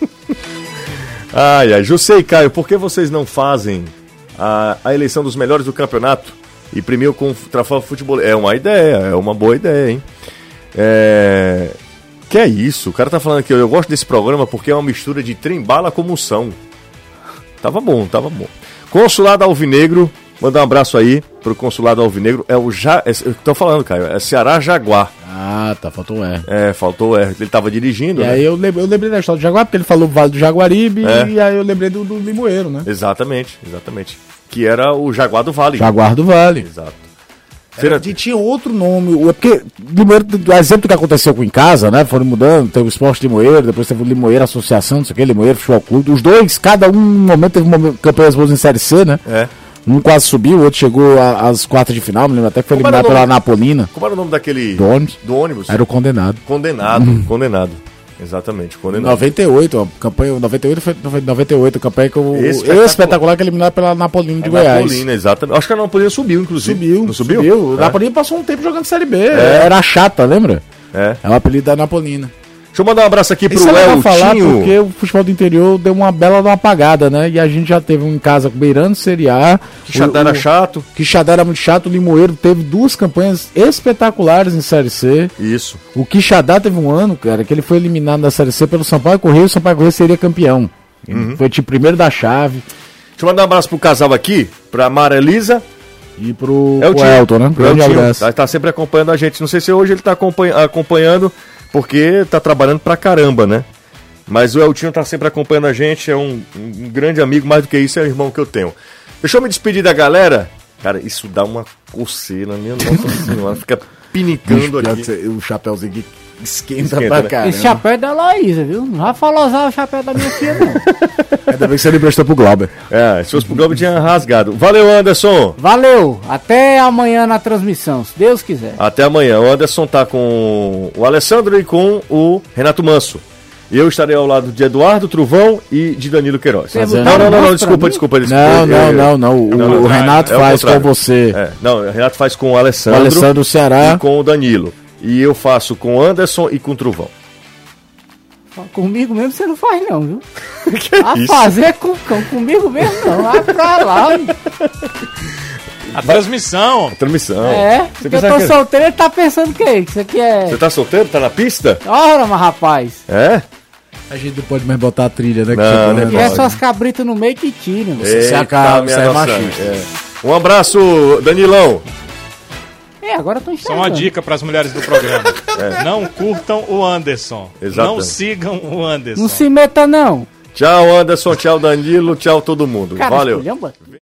ai, ai. José e Caio, por que vocês não fazem a, a eleição dos melhores do campeonato e premiam com o troféu futebol? É uma ideia, é uma boa ideia, hein? É. Que é isso? O cara tá falando que eu, eu gosto desse programa porque é uma mistura de trem-bala com moção. Tava bom, tava bom. Consulado Alvinegro, mandar um abraço aí pro Consulado Alvinegro. É o já. É, eu tô falando, Caio, é Ceará Jaguar. Ah, tá, faltou um R. É, faltou o R. Ele tava dirigindo, E né? aí eu lembrei, eu lembrei da história do Jaguar, porque ele falou Vale do Jaguaribe, É. e aí eu lembrei do, do Limoeiro, né? Exatamente, exatamente. Que era o Jaguar do Vale. Jaguar do Vale. Exato. Era, e tinha outro nome, o- é porque Limoeiro, o exemplo que aconteceu com em casa, né? Foram mudando, teve o Esporte Limoeiro, depois teve o Limoeiro Associação, não sei o que, Limoeiro Futebol Clube. Os dois, cada um no momento teve uma campanhas boas em Série C, né? É. Um quase subiu, o outro chegou às quartas de final, me lembro até que foi eliminado pela? Napolina, Como era o nome daquele. do ônibus. Do ônibus? Era o condenado. Condenado, condenado. Exatamente. Ele- 98, a campanha, 98 foi, foi 98, a campanha que o Espetacular. eu espetacular que é eliminado pela Napolina de A Goiás. Napolina, exatamente. Acho que a Napolina subiu, inclusive. Subiu, Não subiu? O É. Napolina passou um tempo jogando Série B. Era chata, lembra? É. É o apelido da Napolina. Deixa eu mandar um abraço aqui pro Isso é falar porque o futebol do interior deu uma bela de uma apagada, né? E a gente já teve um em casa beirando Série A. Que O- era o- chato. Que Xadá era muito chato. O Limoeiro teve duas campanhas espetaculares em Série C. Isso. O Quixadá teve um ano, cara, que ele foi eliminado da Série C pelo Sampaio Correia e o Sampaio Correia seria campeão. Uhum. Foi tipo primeiro da chave Deixa eu mandar um abraço pro casal aqui, pra Mara Elisa. e pro, É o pro. Elton, né? Pro Eltinho. abraço. Tá, tá sempre acompanhando a gente. Não sei se hoje ele tá acompanha- acompanhando, porque tá trabalhando pra caramba, né? Mas o Eltinho tá sempre acompanhando a gente, é um, um grande amigo, mais do que isso, é o irmão que eu tenho. Deixa eu me despedir da galera. Cara, isso dá uma coceira, minha nossa senhora. Fica pinicando aqui. O chapéuzinho esquenta, Esquenta, pra né? caramba. Esse chapéu é da Laísa, viu? Não vai falar usar o chapéu da minha filha, não. Ainda bem que você não emprestou pro Glauber. É, se fosse pro Globo tinha rasgado. Valeu, Anderson! Valeu, até amanhã na transmissão, se Deus quiser. Até amanhã. O Anderson tá com o Alessandro e com o Renato Manso. Eu estarei ao lado de Eduardo Truvão e de Danilo Queiroz. Não, não, não, não, desculpa, desculpa, desculpa. Não, Eu- não, não, não. O, o Renato é o faz com você. É, não, o Renato faz com o O Alessandro, Alessandro Ceará. e com o Danilo. E eu faço com o Anderson e com o Truvão. Comigo mesmo você não faz, não, viu? A isso? fazer com cão, comigo mesmo não. Vai pra lá. A transmissão. Transmissão. É, Você, porque eu tô que- solteiro, ele tá pensando o quê? Que isso aqui é. Você tá solteiro? Tá na pista? Ora, mas rapaz. É? A gente não pode mais botar a trilha, né? Não, você não tá- E é só as cabritas no meio que tiram. Você se minha você é nossa, machista. é. Um abraço, Danilão. É, agora eu tô Só uma dica para as mulheres do programa. Não curtam o Anderson. Exatamente. Não sigam o Anderson. Não se meta, não. Tchau, Anderson. Tchau, Danilo. Tchau, todo mundo. Cara, Valeu. esculhamba.